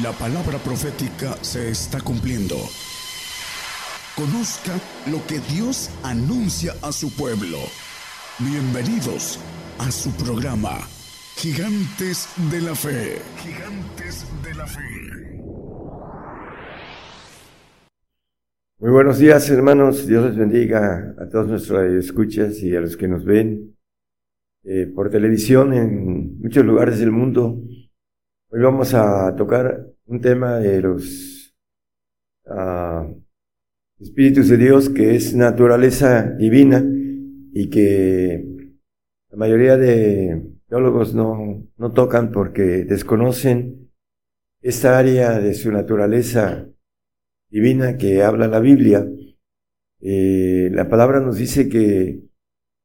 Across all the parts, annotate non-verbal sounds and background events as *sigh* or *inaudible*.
La palabra profética se está cumpliendo. Conozca lo que Dios anuncia a su pueblo. Bienvenidos a su programa, Gigantes de la Fe. Gigantes de la Fe. Muy buenos días, hermanos. Dios les bendiga a todos nuestros escuchas y a los que nos ven eh, por televisión en muchos lugares del mundo. Hoy vamos a tocar un tema de los ah, espíritus de Dios que es naturaleza divina y que la mayoría de teólogos no, no tocan porque desconocen esta área de su naturaleza divina que habla la Biblia. Eh, la palabra nos dice que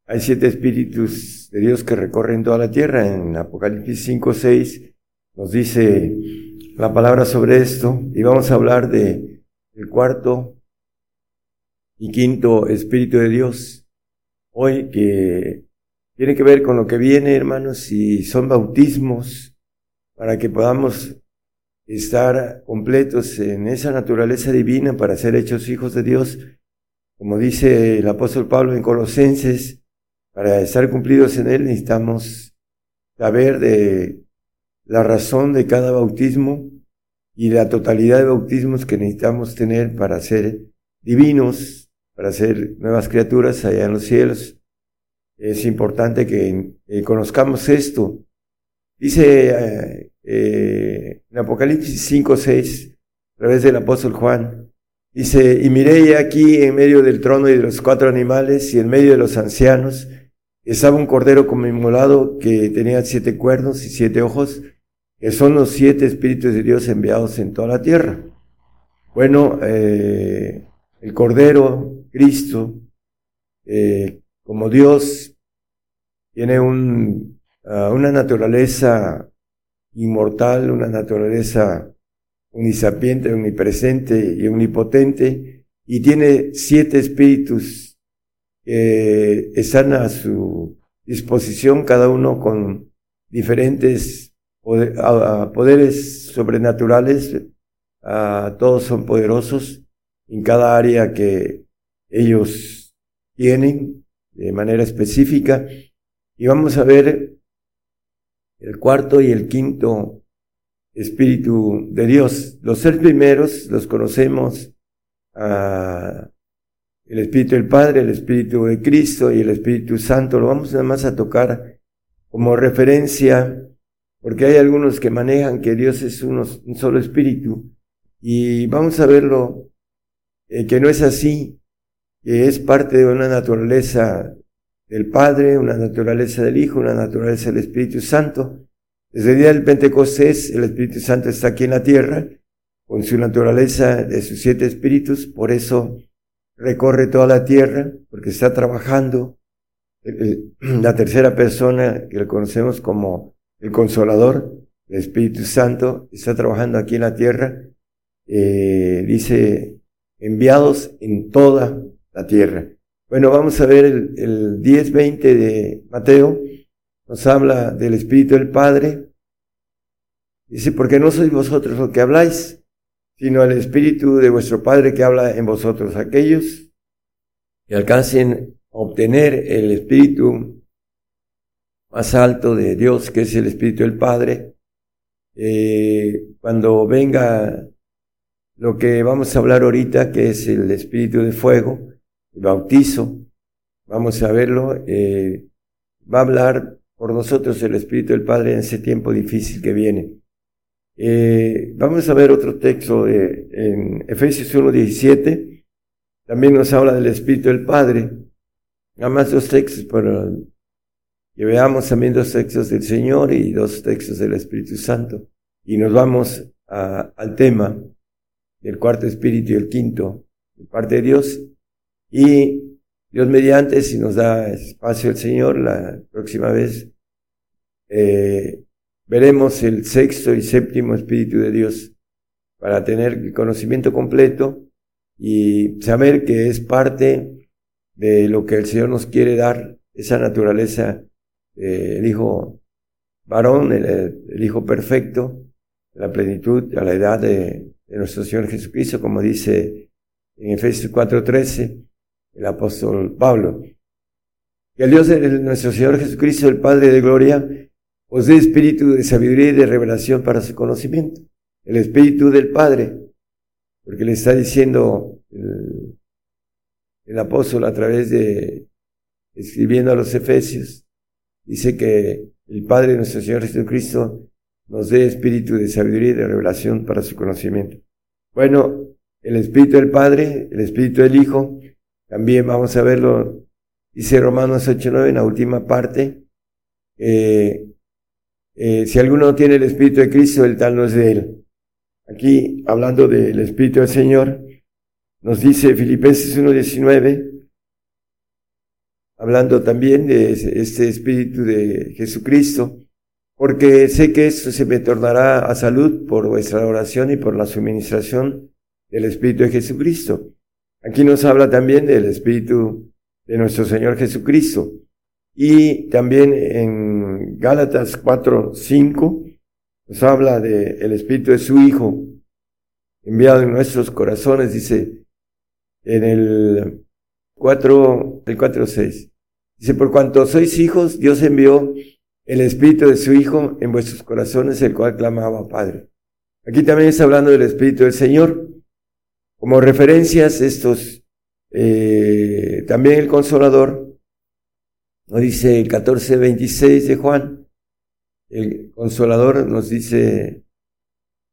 hay siete espíritus de Dios que recorren toda la tierra. En Apocalipsis 5, 6 nos dice la palabra sobre esto y vamos a hablar de el cuarto y quinto Espíritu de Dios. Hoy que tiene que ver con lo que viene, hermanos, y son bautismos para que podamos estar completos en esa naturaleza divina para ser hechos hijos de Dios, como dice el apóstol Pablo en Colosenses, para estar cumplidos en Él necesitamos saber de la razón de cada bautismo y la totalidad de bautismos que necesitamos tener para ser divinos, para ser nuevas criaturas allá en los cielos. Es importante que eh, conozcamos esto. Dice eh, eh, en Apocalipsis 5, 6, a través del apóstol Juan, dice, y miré aquí en medio del trono y de los cuatro animales y en medio de los ancianos, estaba un cordero como inmolado que tenía siete cuernos y siete ojos, que son los siete espíritus de Dios enviados en toda la tierra. Bueno, eh, el cordero, Cristo, eh, como Dios, tiene ah, una naturaleza inmortal, una naturaleza unisapiente, omnipresente y omnipotente, y tiene siete espíritus que están a su disposición, cada uno con diferentes poderes sobrenaturales, todos son poderosos en cada área que ellos tienen de manera específica. Y vamos a ver el cuarto y el quinto Espíritu de Dios. Los tres primeros los conocemos el Espíritu del Padre, el Espíritu de Cristo y el Espíritu Santo. Lo vamos nada a tocar como referencia, porque hay algunos que manejan que Dios es un solo Espíritu. Y vamos a verlo, eh, que no es así, que es parte de una naturaleza del Padre, una naturaleza del Hijo, una naturaleza del Espíritu Santo. Desde el día del Pentecostés, el Espíritu Santo está aquí en la tierra, con su naturaleza de sus siete espíritus, por eso recorre toda la tierra porque está trabajando. *clears throat* La tercera persona que le conocemos como el consolador, el Espíritu Santo, está trabajando aquí en la tierra. Eh, dice, enviados en toda la tierra. Bueno, vamos a ver el, el 10-20 de Mateo. Nos habla del Espíritu del Padre. Dice, porque no sois vosotros lo que habláis, sino el Espíritu de vuestro Padre que habla en vosotros. Aquellos que alcancen a obtener el Espíritu más alto de Dios, que es el Espíritu del Padre, eh, cuando venga lo que vamos a hablar ahorita, que es el Espíritu de Fuego, el bautizo, vamos a verlo, eh, va a hablar por nosotros el Espíritu del Padre en ese tiempo difícil que viene. Eh, vamos a ver otro texto de, en Efesios 1.17. También nos habla del Espíritu del Padre. Nada más dos textos para que veamos también dos textos del Señor y dos textos del Espíritu Santo. Y nos vamos al tema del cuarto Espíritu y el quinto, de parte de Dios. Y Dios mediante, si nos da espacio el Señor, la próxima vez, eh, veremos el sexto y séptimo Espíritu de Dios para tener el conocimiento completo y saber que es parte de lo que el Señor nos quiere dar, esa naturaleza, el Hijo varón, el, Hijo perfecto, la plenitud, a la edad de, nuestro Señor Jesucristo, como dice en Efesios 4:13 el apóstol Pablo. Que el Dios de nuestro Señor Jesucristo, el Padre de Gloria, os dé espíritu de sabiduría y de revelación para su conocimiento. El espíritu del Padre, porque le está diciendo el apóstol a través de, escribiendo a los Efesios, dice que el Padre nuestro Señor Jesucristo nos dé espíritu de sabiduría y de revelación para su conocimiento. Bueno, el espíritu del Padre, el espíritu del Hijo, también vamos a verlo, dice Romanos 8.9 en la última parte, eh, eh, si alguno tiene el espíritu de Cristo, el tal no es de él. Aquí, hablando del espíritu del Señor, nos dice Filipenses 1.19, hablando también de este espíritu de Jesucristo, porque sé que esto se me tornará a salud por vuestra oración y por la suministración del Espíritu de Jesucristo. Aquí nos habla también del Espíritu de nuestro Señor Jesucristo. Y también en Gálatas 4, 5 nos habla del Espíritu de su Hijo enviado en nuestros corazones, dice en el 4, el 4, 6. Dice, por cuanto sois hijos, Dios envió el Espíritu de su Hijo en vuestros corazones, el cual clamaba Padre. Aquí también está hablando del Espíritu del Señor. Como referencias, estos, eh, también el Consolador, nos dice el 14.26 de Juan, el Consolador nos dice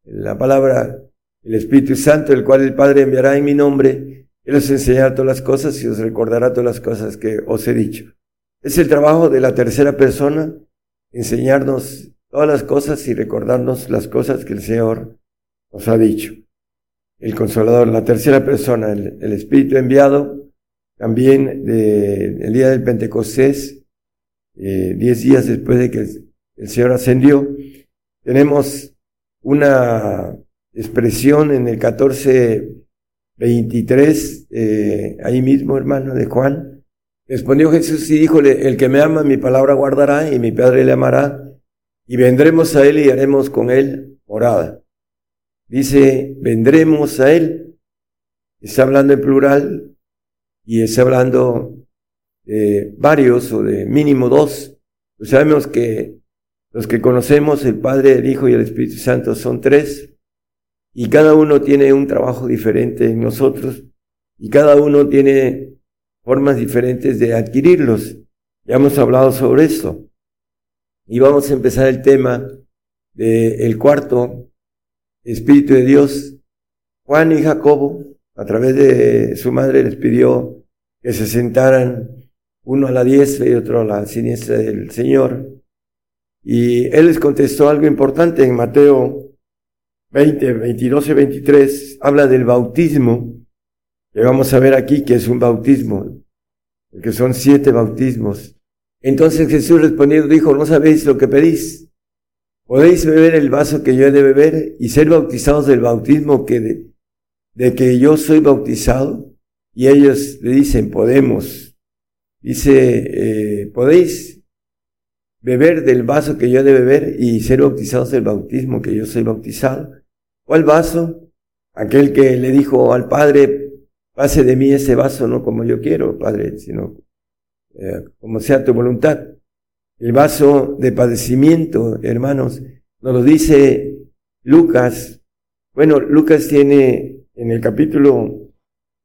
la palabra, el Espíritu Santo, el cual el Padre enviará en mi nombre, Él os enseñará todas las cosas y os recordará todas las cosas que os he dicho. Es el trabajo de la tercera persona enseñarnos todas las cosas y recordarnos las cosas que el Señor nos ha dicho. El consolador, la tercera persona, el, Espíritu enviado, también el día del Pentecostés, eh, diez días después de que el, Señor ascendió, tenemos una expresión en el 14.23, eh, ahí mismo, hermano, de Juan, Respondió Jesús y díjole, el que me ama mi palabra guardará y mi Padre le amará y vendremos a él y haremos con él morada. Dice, vendremos a él. Está hablando en plural y está hablando de varios o de mínimo dos. Pues sabemos que los que conocemos, el Padre, el Hijo y el Espíritu Santo son tres y cada uno tiene un trabajo diferente en nosotros y cada uno tiene formas diferentes de adquirirlos. Ya hemos hablado sobre esto. Y vamos a empezar el tema del cuarto Espíritu de Dios. Juan y Jacobo, a través de su madre, les pidió que se sentaran uno a la diestra y otro a la siniestra del Señor. Y él les contestó algo importante en Mateo 20, 22 y 23, habla del bautismo y vamos a ver aquí que es un bautismo, que son siete bautismos. Entonces Jesús respondiendo dijo, no sabéis lo que pedís. Podéis beber el vaso que yo he de beber y ser bautizados del bautismo que de, de que yo soy bautizado. Y ellos le dicen, podemos. Dice, eh, podéis beber del vaso que yo he de beber y ser bautizados del bautismo que yo soy bautizado. ¿Cuál vaso? Aquel que le dijo al Padre, Pase de mí ese vaso no como yo quiero, Padre, sino eh, como sea tu voluntad. El vaso de padecimiento, hermanos, nos lo dice Lucas. Bueno, Lucas tiene en el capítulo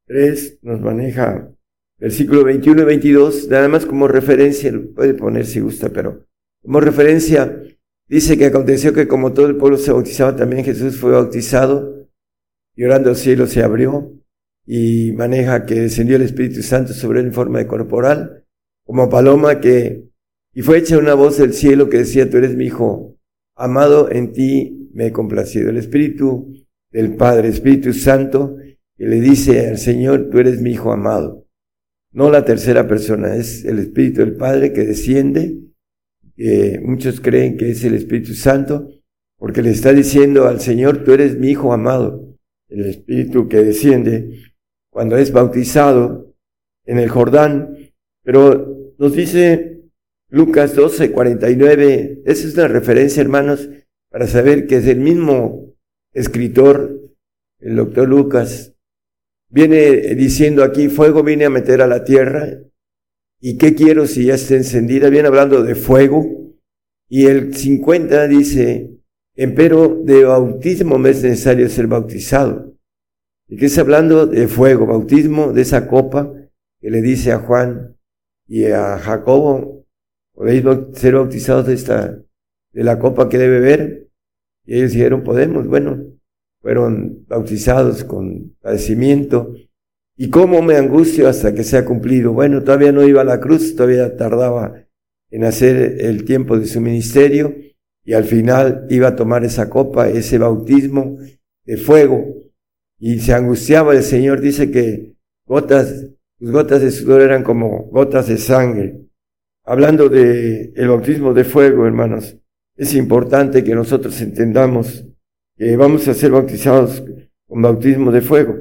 3, nos maneja versículo 21 y 22, nada más como referencia, puede poner si gusta, pero como referencia, dice que aconteció que como todo el pueblo se bautizaba, también Jesús fue bautizado, y orando el cielo se abrió, y maneja que descendió el Espíritu Santo sobre él en forma de corporal, como paloma que, y fue hecha una voz del cielo que decía, tú eres mi hijo, amado, en ti me he complacido. El Espíritu del Padre, Espíritu Santo, que le dice al Señor, tú eres mi hijo amado. No la tercera persona, es el Espíritu del Padre que desciende, que muchos creen que es el Espíritu Santo, porque le está diciendo al Señor, tú eres mi hijo amado. El Espíritu que desciende cuando es bautizado en el Jordán, pero nos dice Lucas 12, 49, esa es una referencia, hermanos, para saber que es el mismo escritor, el doctor Lucas, viene diciendo aquí, fuego viene a meter a la tierra, ¿y qué quiero si ya está encendida? Viene hablando de fuego, y el 50 dice, empero de bautismo me es necesario ser bautizado. ¿Y qué está hablando? De fuego, bautismo de esa copa que le dice a Juan y a Jacobo, podéis ser bautizados de esta, de la copa que debe beber. Y ellos dijeron, podemos, bueno, fueron bautizados con padecimiento. ¿Y cómo me angustio hasta que sea cumplido? Bueno, todavía no iba a la cruz, todavía tardaba en hacer el tiempo de su ministerio y al final iba a tomar esa copa, ese bautismo de fuego y se angustiaba el Señor, dice que gotas, sus gotas de sudor eran como gotas de sangre. Hablando de el bautismo de fuego, hermanos, es importante que nosotros entendamos que vamos a ser bautizados con bautismo de fuego.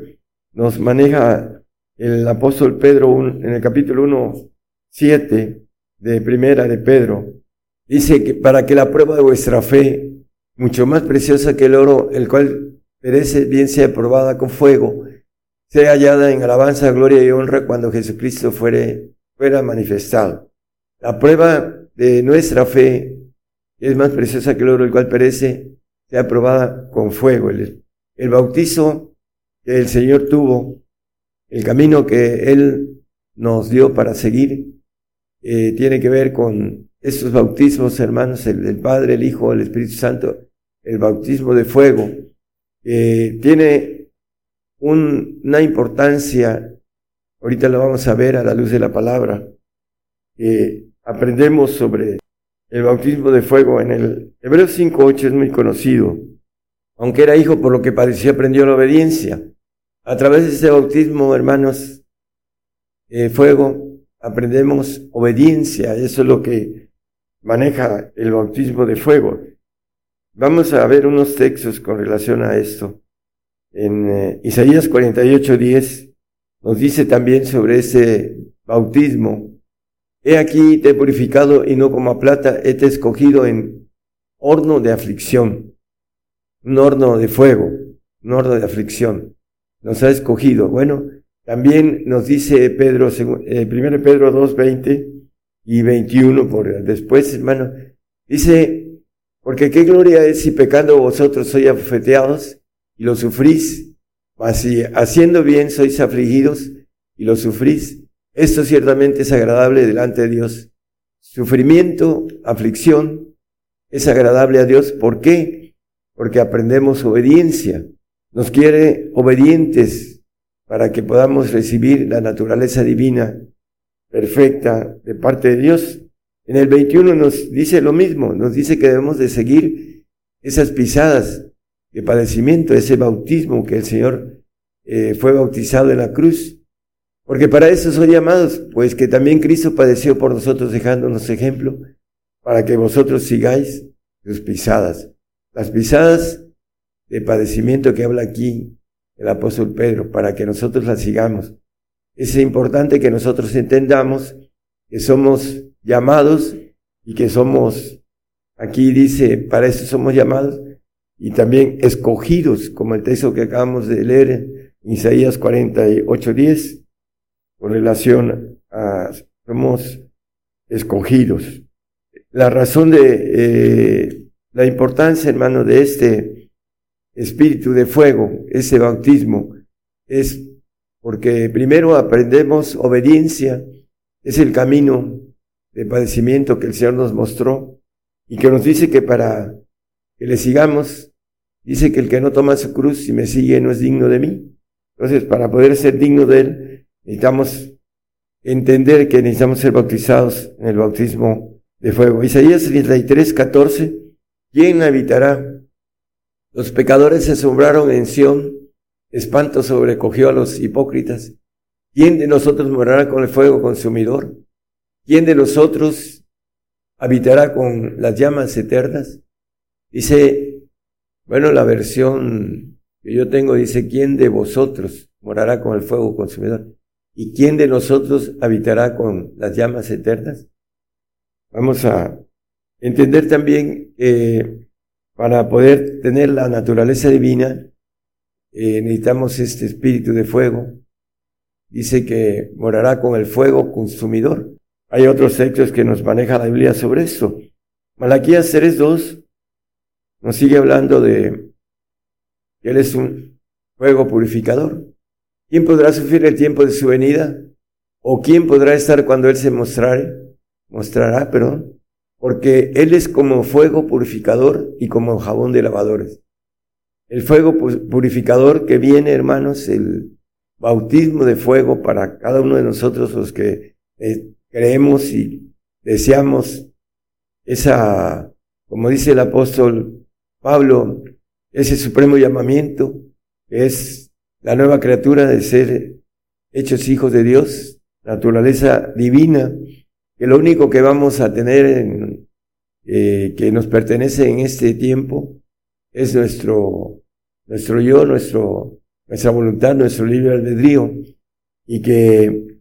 Nos maneja el apóstol Pedro en el capítulo 1, 7 de primera de Pedro. Dice que para que la prueba de vuestra fe, mucho más preciosa que el oro, el cual perece, bien sea probada con fuego, sea hallada en alabanza, gloria y honra cuando Jesucristo fuere, fuera manifestado. La prueba de nuestra fe es más preciosa que el oro, el cual perece, sea probada con fuego. El, el bautizo que el Señor tuvo, el camino que Él nos dio para seguir, eh, tiene que ver con estos bautismos, hermanos, el del Padre, el Hijo, el Espíritu Santo, el bautismo de fuego, tiene una importancia, ahorita lo vamos a ver a la luz de la palabra, aprendemos sobre el bautismo de fuego en el Hebreos 5.8 es muy conocido. Aunque era hijo, por lo que parecía, aprendió la obediencia. A través de ese bautismo, hermanos, eh, fuego, aprendemos obediencia. Eso es lo que maneja el bautismo de fuego. Vamos a ver unos textos con relación a esto. En eh, Isaías 48, 10 nos dice también sobre ese bautismo. He aquí te he purificado y no como a plata, he te escogido en horno de aflicción, un horno de fuego, un horno de aflicción. Nos ha escogido. Bueno, también nos dice Pedro, eh, primero Pedro 2, 20 y 21 por después, hermano, dice, porque qué gloria es si pecando vosotros sois afeteados y lo sufrís, mas si haciendo bien sois afligidos y lo sufrís. Esto ciertamente es agradable delante de Dios. Sufrimiento, aflicción, es agradable a Dios. ¿Por qué? Porque aprendemos obediencia. Nos quiere obedientes para que podamos recibir la naturaleza divina perfecta de parte de Dios. En el 21 nos dice lo mismo, nos dice que debemos de seguir esas pisadas de padecimiento, ese bautismo que el Señor eh, fue bautizado en la cruz. Porque para eso son llamados, pues que también Cristo padeció por nosotros dejándonos ejemplo, para que vosotros sigáis sus pisadas. Las pisadas de padecimiento que habla aquí el apóstol Pedro, para que nosotros las sigamos. Es importante que nosotros entendamos que somos llamados y que somos, aquí dice, para eso somos llamados y también escogidos, como el texto que acabamos de leer en Isaías 48, 10, con relación a somos escogidos. La razón de eh, la importancia, hermano, de este espíritu de fuego, ese bautismo, es porque primero aprendemos obediencia, es el camino de padecimiento que el Señor nos mostró y que nos dice que para que le sigamos, dice que el que no toma su cruz y me sigue no es digno de mí. Entonces, para poder ser digno de Él, necesitamos entender que necesitamos ser bautizados en el bautismo de fuego. Isaías 33, 14, ¿quién habitará? Los pecadores se asombraron en Sión, espanto sobrecogió a los hipócritas. ¿Quién de nosotros morará con el fuego consumidor? ¿Quién de nosotros habitará con las llamas eternas? Dice, bueno, la versión que yo tengo dice, ¿quién de vosotros morará con el fuego consumidor? ¿Y quién de nosotros habitará con las llamas eternas? Vamos a entender también que para poder tener la naturaleza divina, eh, necesitamos este espíritu de fuego. Dice que morará con el fuego consumidor. Hay otros textos que nos maneja la Biblia sobre esto. Malaquías 3.2 nos sigue hablando de que Él es un fuego purificador. ¿Quién podrá sufrir el tiempo de su venida? ¿O quién podrá estar cuando Él se mostrare? Mostrará, perdón. Porque Él es como fuego purificador y como jabón de lavadores. El fuego purificador que viene, hermanos, el bautismo de fuego para cada uno de nosotros los que eh, creemos y deseamos esa, como dice el apóstol Pablo, ese supremo llamamiento, es la nueva criatura de ser hechos hijos de Dios, naturaleza divina, que lo único que vamos a tener en, eh, que nos pertenece en este tiempo es nuestro, nuestro yo, nuestro, nuestra voluntad, nuestro libre albedrío, y que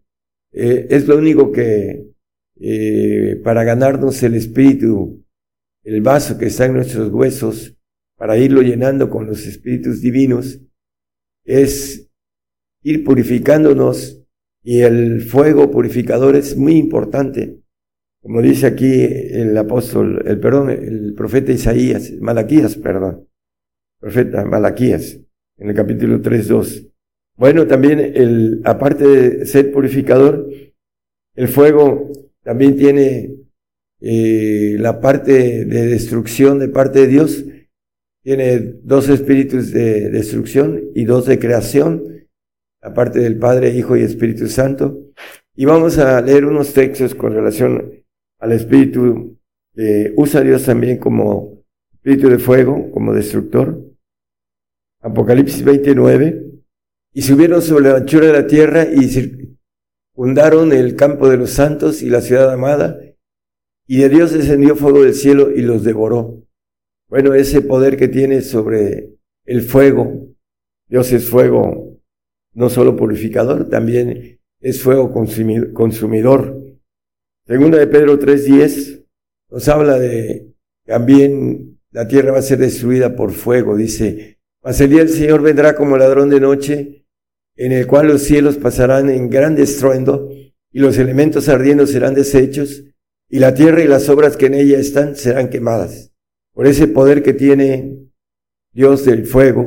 eh, es lo único que eh, para ganarnos el espíritu, el vaso que está en nuestros huesos, para irlo llenando con los espíritus divinos, es ir purificándonos y el fuego purificador es muy importante. Como dice aquí el apóstol, el perdón, el profeta Isaías, Malaquías, perdón, profeta Malaquías, en el capítulo 3, 2. Bueno, también el, aparte de ser purificador, el fuego también tiene eh, la parte de destrucción de parte de Dios. Tiene dos espíritus de destrucción y dos de creación, la parte del Padre, Hijo y Espíritu Santo. Y vamos a leer unos textos con relación al espíritu que usa Dios también como espíritu de fuego, como destructor. Apocalipsis 29 y subieron sobre la anchura de la tierra y fundaron el campo de los santos y la ciudad amada, y de Dios descendió fuego del cielo y los devoró. Bueno, ese poder que tiene sobre el fuego, Dios es fuego no solo purificador, también es fuego consumidor. Segunda de Pedro 3.10 nos habla de también la tierra va a ser destruida por fuego, dice, mas el día del Señor vendrá como ladrón de noche, en el cual los cielos pasarán en gran estruendo, y los elementos ardiendo serán deshechos, y la tierra y las obras que en ella están serán quemadas. Por ese poder que tiene Dios del fuego,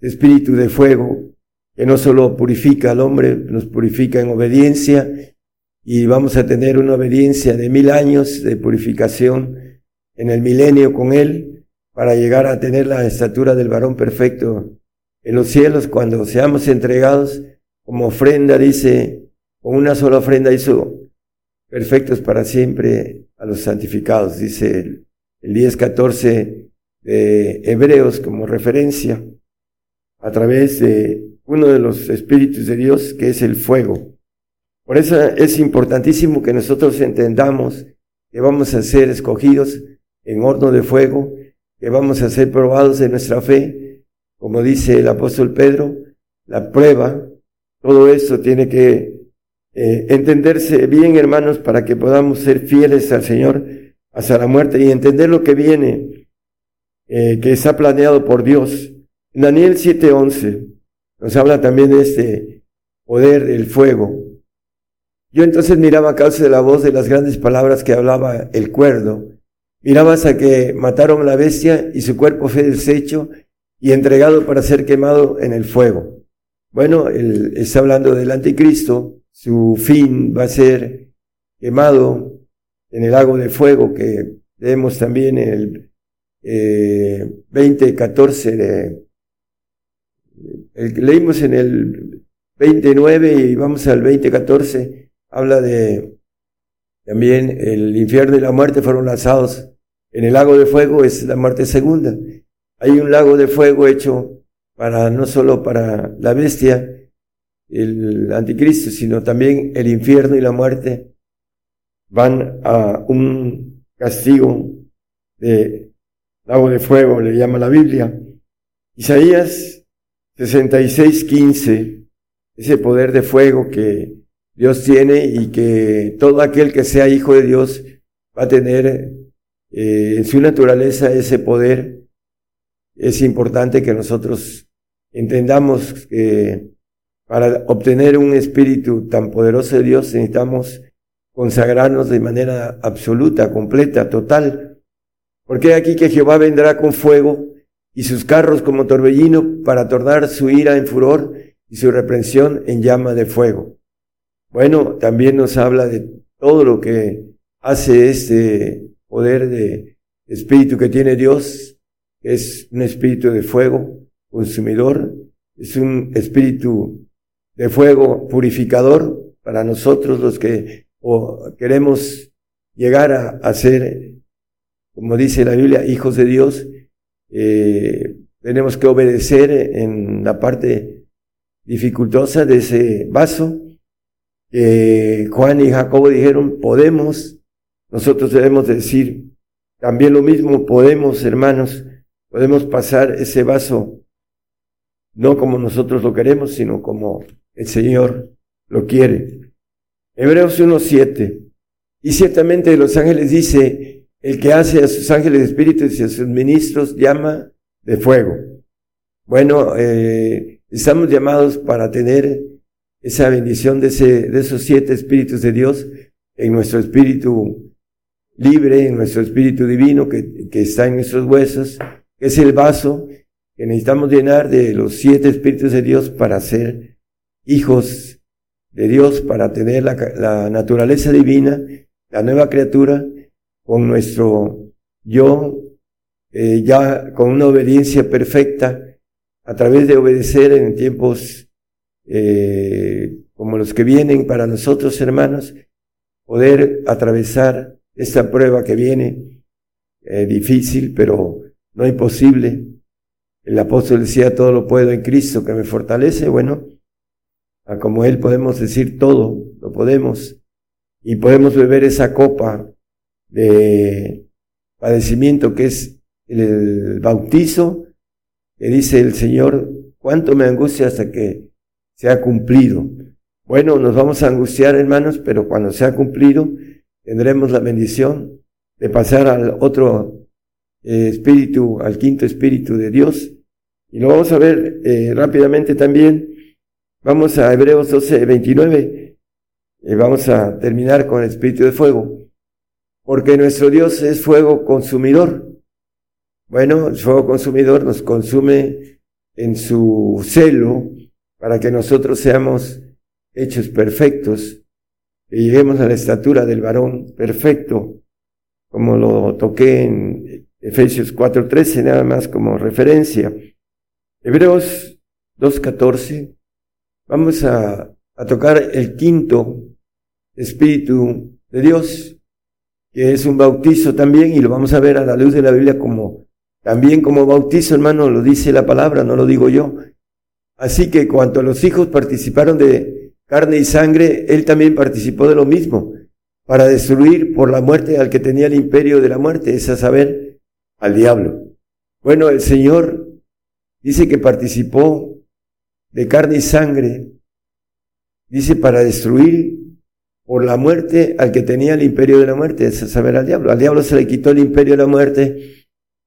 espíritu de fuego, que no solo purifica al hombre, nos purifica en obediencia, y vamos a tener una obediencia de mil años de purificación en el milenio con Él, para llegar a tener la estatura del varón perfecto en los cielos cuando seamos entregados como ofrenda, dice, con una sola ofrenda hizo perfectos para siempre a los santificados, dice el, el 10-14 de Hebreos como referencia, a través de uno de los espíritus de Dios que es el fuego. Por eso es importantísimo que nosotros entendamos que vamos a ser escogidos en horno de fuego que vamos a ser probados en nuestra fe, como dice el apóstol Pedro, la prueba, todo eso tiene que eh, entenderse bien, hermanos, para que podamos ser fieles al Señor hasta la muerte y entender lo que viene, eh, que está planeado por Dios. En Daniel 7:11 nos habla también de este poder del fuego. Yo entonces miraba a causa de la voz de las grandes palabras que hablaba el cuerdo, Mirabas a que mataron a la bestia y su cuerpo fue deshecho y entregado para ser quemado en el fuego. Bueno, él está hablando del anticristo, su fin va a ser quemado en el lago de fuego que vemos también en el eh, 2014 de, leímos en el 29 y vamos al 2014, habla de también el infierno y la muerte fueron lanzados en el lago de fuego es la muerte segunda. Hay un lago de fuego hecho para no solo para la bestia, el anticristo, sino también el infierno y la muerte van a un castigo de lago de fuego, le llama la Biblia. Isaías 66, 15, ese poder de fuego que Dios tiene y que todo aquel que sea hijo de Dios va a tener eh, en su naturaleza ese poder es importante que nosotros entendamos que para obtener un espíritu tan poderoso de Dios necesitamos consagrarnos de manera absoluta, completa, total. Porque aquí que Jehová vendrá con fuego y sus carros como torbellino para tornar su ira en furor y su reprensión en llama de fuego. Bueno, también nos habla de todo lo que hace este poder de espíritu que tiene Dios, es un espíritu de fuego consumidor, es un espíritu de fuego purificador para nosotros los que queremos llegar a, ser, como dice la Biblia, hijos de Dios. Eh, tenemos que obedecer en la parte dificultosa de ese vaso. Juan y Jacobo dijeron, podemos, nosotros debemos decir también lo mismo, podemos, hermanos, podemos pasar ese vaso no como nosotros lo queremos, sino como el Señor lo quiere. Hebreos 1.7. Y ciertamente los ángeles dice, el que hace a sus ángeles espíritus y a sus ministros llama de fuego. Bueno, eh, estamos llamados para tener esa bendición de, esos siete espíritus de Dios en nuestro espíritu libre, en nuestro espíritu divino que, está en nuestros huesos, que es el vaso que necesitamos llenar de los siete espíritus de Dios para ser hijos de Dios, para tener la, naturaleza divina, la nueva criatura, con nuestro yo, eh, ya con una obediencia perfecta, a través de obedecer en tiempos eh, como los que vienen para nosotros, hermanos, poder atravesar esta prueba que viene, eh, difícil, pero no imposible, el apóstol decía, todo lo puedo en Cristo que me fortalece. Bueno, a como Él podemos decir todo, lo podemos. Y podemos beber esa copa de padecimiento que es el bautizo, que dice el Señor, cuánto me angustia hasta que se ha cumplido. Bueno, nos vamos a angustiar, hermanos, pero cuando se ha cumplido, tendremos la bendición de pasar al otro eh, espíritu, al quinto espíritu de Dios. Y lo vamos a ver eh, rápidamente también. Vamos a Hebreos 12, 29. Y vamos a terminar con el espíritu de fuego. Porque nuestro Dios es fuego consumidor. Bueno, el fuego consumidor nos consume en su celo para que nosotros seamos hechos perfectos y lleguemos a la estatura del varón perfecto, como lo toqué en Efesios 4.13, nada más como referencia. Hebreos 2.14, vamos a, a tocar el quinto Espíritu de Dios, que es un bautizo también, y lo vamos a ver a la luz de la Biblia como, también como bautizo, hermano, lo dice la palabra, no lo digo yo. Así que cuanto los hijos participaron de carne y sangre, él también participó de lo mismo, para destruir por la muerte al que tenía el imperio de la muerte, es a saber, al diablo. Bueno, el Señor dice que participó de carne y sangre, dice para destruir por la muerte al que tenía el imperio de la muerte, es saber, al diablo. Al diablo se le quitó el imperio de la muerte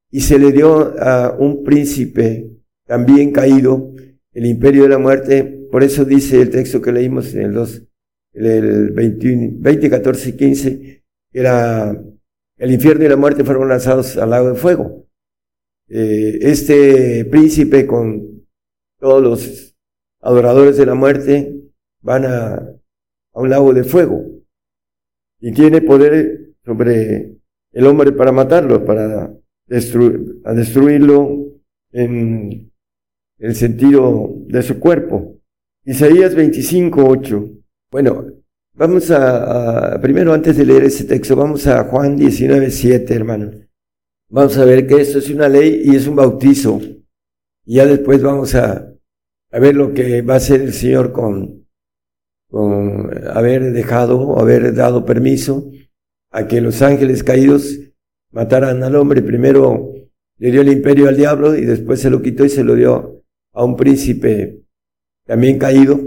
y se le dio a un príncipe también caído el imperio de la muerte. Por eso dice el texto que leímos en el 2, el 20, 20 14 y 15, era el infierno y la muerte fueron lanzados al lago de fuego. Eh, este príncipe con todos los adoradores de la muerte van a, a un lago de fuego y tiene poder sobre el hombre para matarlo, para destruir, a destruirlo en el sentido de su cuerpo. Isaías 25, 8. Bueno, Vamos a, primero antes de leer ese texto, vamos a Juan 19, 7, hermano. Vamos a ver que esto es una ley y es un bautizo. Y ya después vamos a, a ver lo que va a hacer el Señor con, con haber dejado haber dado permiso a que los ángeles caídos mataran al hombre. Primero le dio el imperio al diablo y después se lo quitó y se lo dio a un príncipe también caído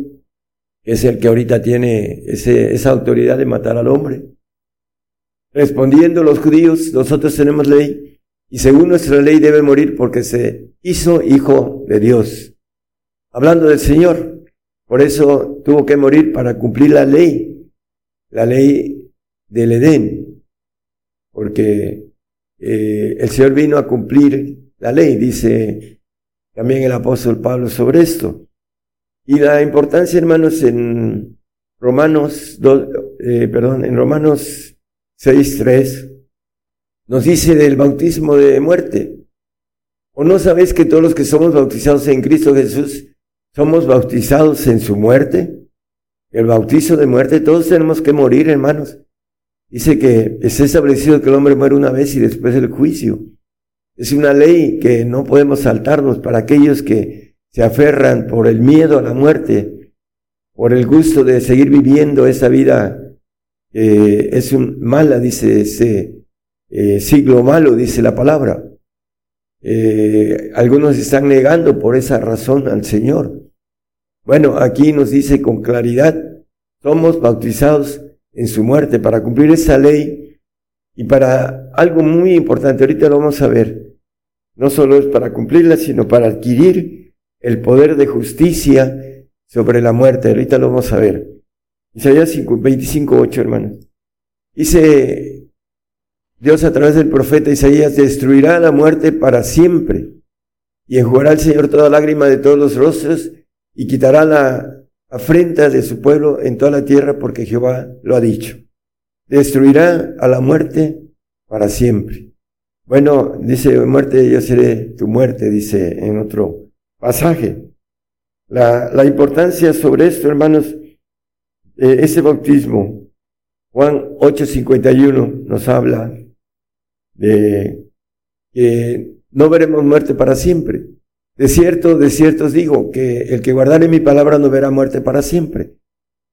es el que ahorita tiene ese, esa autoridad de matar al hombre. Respondiendo los judíos, nosotros tenemos ley y según nuestra ley debe morir porque se hizo hijo de Dios. Hablando del Señor, por eso tuvo que morir para cumplir la ley, la ley del Edén, porque eh, el Señor vino a cumplir la ley, dice también el apóstol Pablo sobre esto. Y la importancia, hermanos, en Romanos, eh, perdón, en Romanos 6.3, nos dice del bautismo de muerte. ¿O no sabéis que todos los que somos bautizados en Cristo Jesús somos bautizados en su muerte? El bautizo de muerte, todos tenemos que morir, hermanos. Dice que es establecido que el hombre muere una vez y después el juicio. Es una ley que no podemos saltarnos para aquellos que se aferran por el miedo a la muerte, por el gusto de seguir viviendo esa vida es un mala, dice ese eh, siglo malo, dice la palabra. Eh, algunos están negando por esa razón al Señor. Bueno, aquí nos dice con claridad, somos bautizados en su muerte para cumplir esa ley y para algo muy importante, ahorita lo vamos a ver, no solo es para cumplirla, sino para adquirir el poder de justicia sobre la muerte, ahorita lo vamos a ver. Isaías 25, 8, hermanos. Dice Dios a través del profeta Isaías destruirá la muerte para siempre y enjugará al Señor toda lágrima de todos los rostros y quitará la afrenta de su pueblo en toda la tierra porque Jehová lo ha dicho. Destruirá a la muerte para siempre. Bueno, dice muerte, yo seré tu muerte, dice en otro pasaje. La, la importancia sobre esto, hermanos, ese bautismo, Juan 8:51 nos habla de que no veremos muerte para siempre. De cierto, de cierto os digo que el que guardare mi palabra no verá muerte para siempre.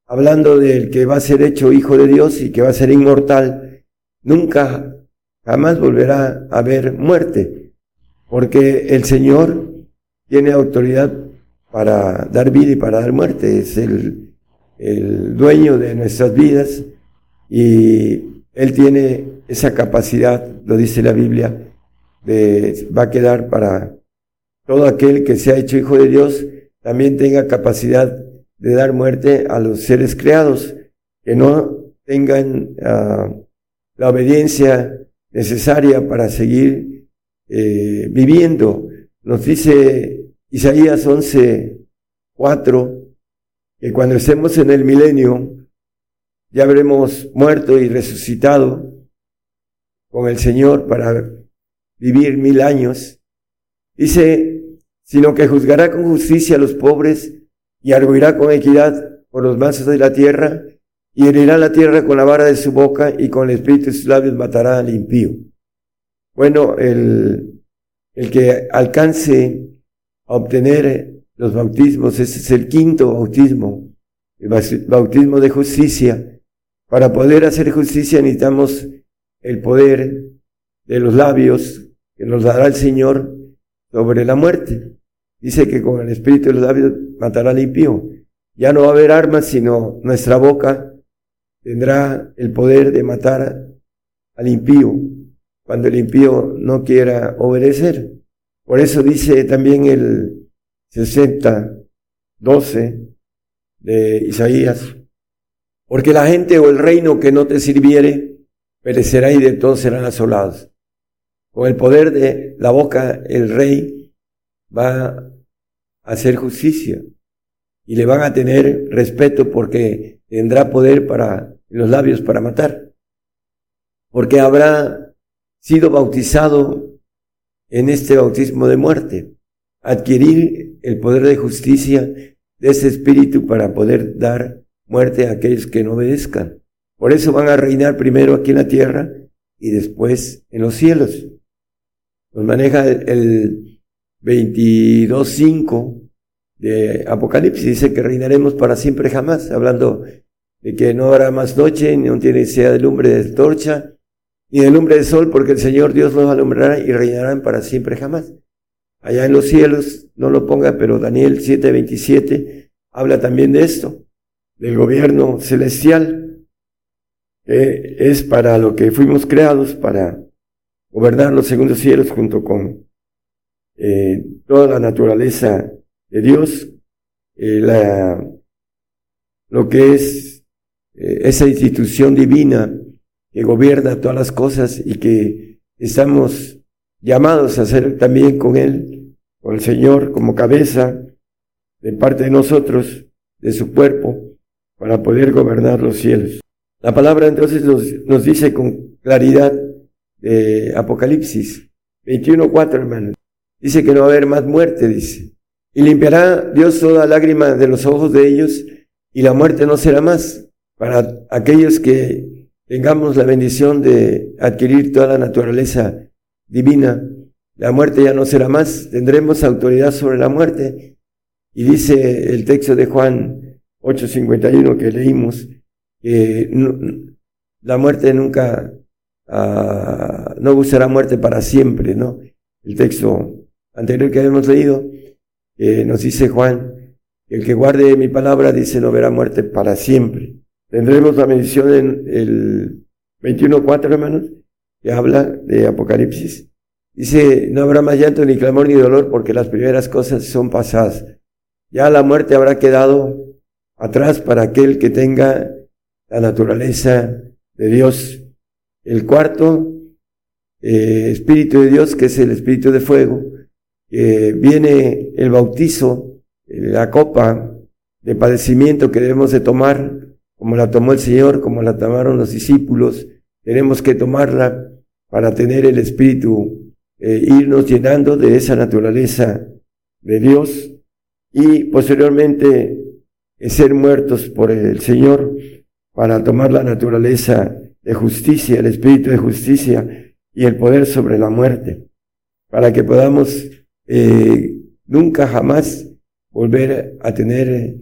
Hablando del que va a ser hecho hijo de Dios y que va a ser inmortal, nunca, jamás volverá a haber muerte, porque el Señor tiene autoridad para dar vida y para dar muerte, es el, el dueño de nuestras vidas y Él tiene esa capacidad, lo dice la Biblia, de, va a quedar para todo aquel que se ha hecho hijo de Dios, también tenga capacidad de dar muerte a los seres creados, que no tengan ah, la obediencia necesaria para seguir eh, viviendo. Nos dice Isaías 11, 4, que cuando estemos en el milenio, ya habremos muerto y resucitado con el Señor para vivir mil años. Dice, sino que juzgará con justicia a los pobres y arguirá con equidad por los mansos de la tierra y herirá la tierra con la vara de su boca y con el espíritu de sus labios matará al impío. Bueno, el, el que alcance a obtener los bautismos, ese es el quinto bautismo, el bautismo de justicia. Para poder hacer justicia necesitamos el poder de los labios que nos dará el Señor sobre la muerte. Dice que con el espíritu de los labios matará al impío. Ya no va a haber armas, sino nuestra boca tendrá el poder de matar al impío cuando el impío no quiera obedecer. Por eso dice también el 60, 12 de Isaías, porque la gente o el reino que no te sirviere perecerá y de todos serán asolados. Con el poder de la boca, el rey va a hacer justicia y le van a tener respeto porque tendrá poder para los labios para matar. Porque habrá sido bautizado en este bautismo de muerte, adquirir el poder de justicia de ese espíritu para poder dar muerte a aquellos que no obedezcan. Por eso van a reinar primero aquí en la tierra y después en los cielos. Nos maneja el 22.5 de Apocalipsis, dice que reinaremos para siempre jamás, hablando de que no habrá más noche, ni no tiene sea de lumbre de torcha, ni de lumbre de sol, porque el Señor Dios nos alumbrará y reinarán para siempre jamás. Allá en los cielos, no lo ponga, pero Daniel 7:27 habla también de esto, del gobierno celestial es para lo que fuimos creados, para gobernar los segundos cielos junto con eh, toda la naturaleza de Dios, eh, lo que es eh, esa institución divina que gobierna todas las cosas y que estamos llamados a ser también con Él, con el Señor como cabeza de parte de nosotros, de su cuerpo, para poder gobernar los cielos. La palabra entonces nos, nos dice con claridad de Apocalipsis 21.4, hermanos. Dice que no va a haber más muerte, dice. Y limpiará Dios toda lágrima de los ojos de ellos y la muerte no será más para aquellos que tengamos la bendición de adquirir toda la naturaleza divina. La muerte ya no será más, tendremos autoridad sobre la muerte. Y dice el texto de Juan 8:51 que leímos, que la muerte nunca, uh, no buscará muerte para siempre, ¿no? El texto anterior que habíamos leído, eh, nos dice Juan, el que guarde mi palabra dice no verá muerte para siempre. Tendremos la mención en el 21.4, hermanos, que habla de Apocalipsis. Dice, no habrá más llanto, ni clamor, ni dolor, porque las primeras cosas son pasadas. Ya la muerte habrá quedado atrás para aquel que tenga la naturaleza de Dios. El cuarto, eh, Espíritu de Dios, que es el Espíritu de fuego, viene el bautizo, la copa de padecimiento que debemos de tomar, como la tomó el Señor, como la tomaron los discípulos, tenemos que tomarla para tener el Espíritu, eh, irnos llenando de esa naturaleza de Dios y posteriormente eh, ser muertos por el Señor para tomar la naturaleza de justicia, el Espíritu de justicia y el poder sobre la muerte, para que podamos eh, nunca jamás volver a tener,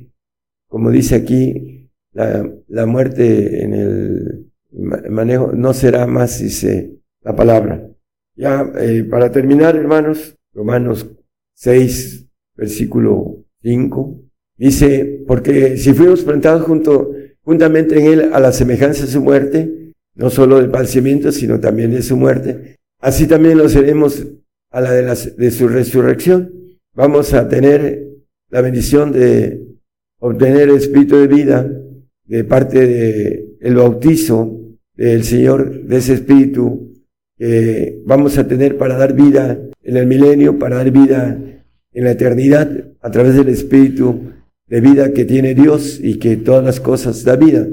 como dice aquí, la, la muerte en el manejo, no será más, dice la palabra. Ya, eh, para terminar, hermanos, Romanos 6, versículo 5, dice, porque si fuimos plantados junto, juntamente en él a la semejanza de su muerte, no solo del padecimiento, sino también de su muerte, así también lo seremos a la de, su resurrección, vamos a tener la bendición de obtener el espíritu de vida de parte del el bautizo del Señor, de ese espíritu que vamos a tener para dar vida en el milenio, para dar vida en la eternidad a través del espíritu de vida que tiene Dios y que todas las cosas da vida.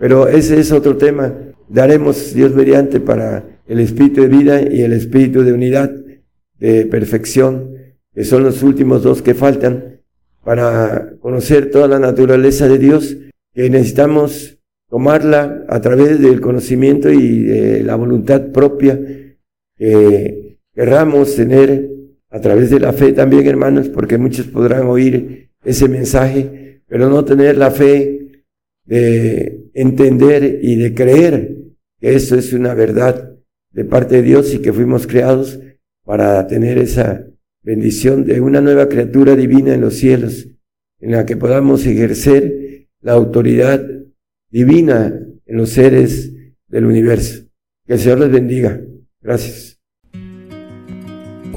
Pero ese es otro tema. Daremos Dios mediante para el espíritu de vida y el espíritu de unidad de perfección, que son los últimos dos que faltan para conocer toda la naturaleza de Dios, que necesitamos tomarla a través del conocimiento y de la voluntad propia que querramos tener a través de la fe también, hermanos, porque muchos podrán oír ese mensaje, pero no tener la fe de entender y de creer que eso es una verdad de parte de Dios y que fuimos creados para tener esa bendición de una nueva criatura divina en los cielos, en la que podamos ejercer la autoridad divina en los seres del universo. Que el Señor les bendiga. Gracias.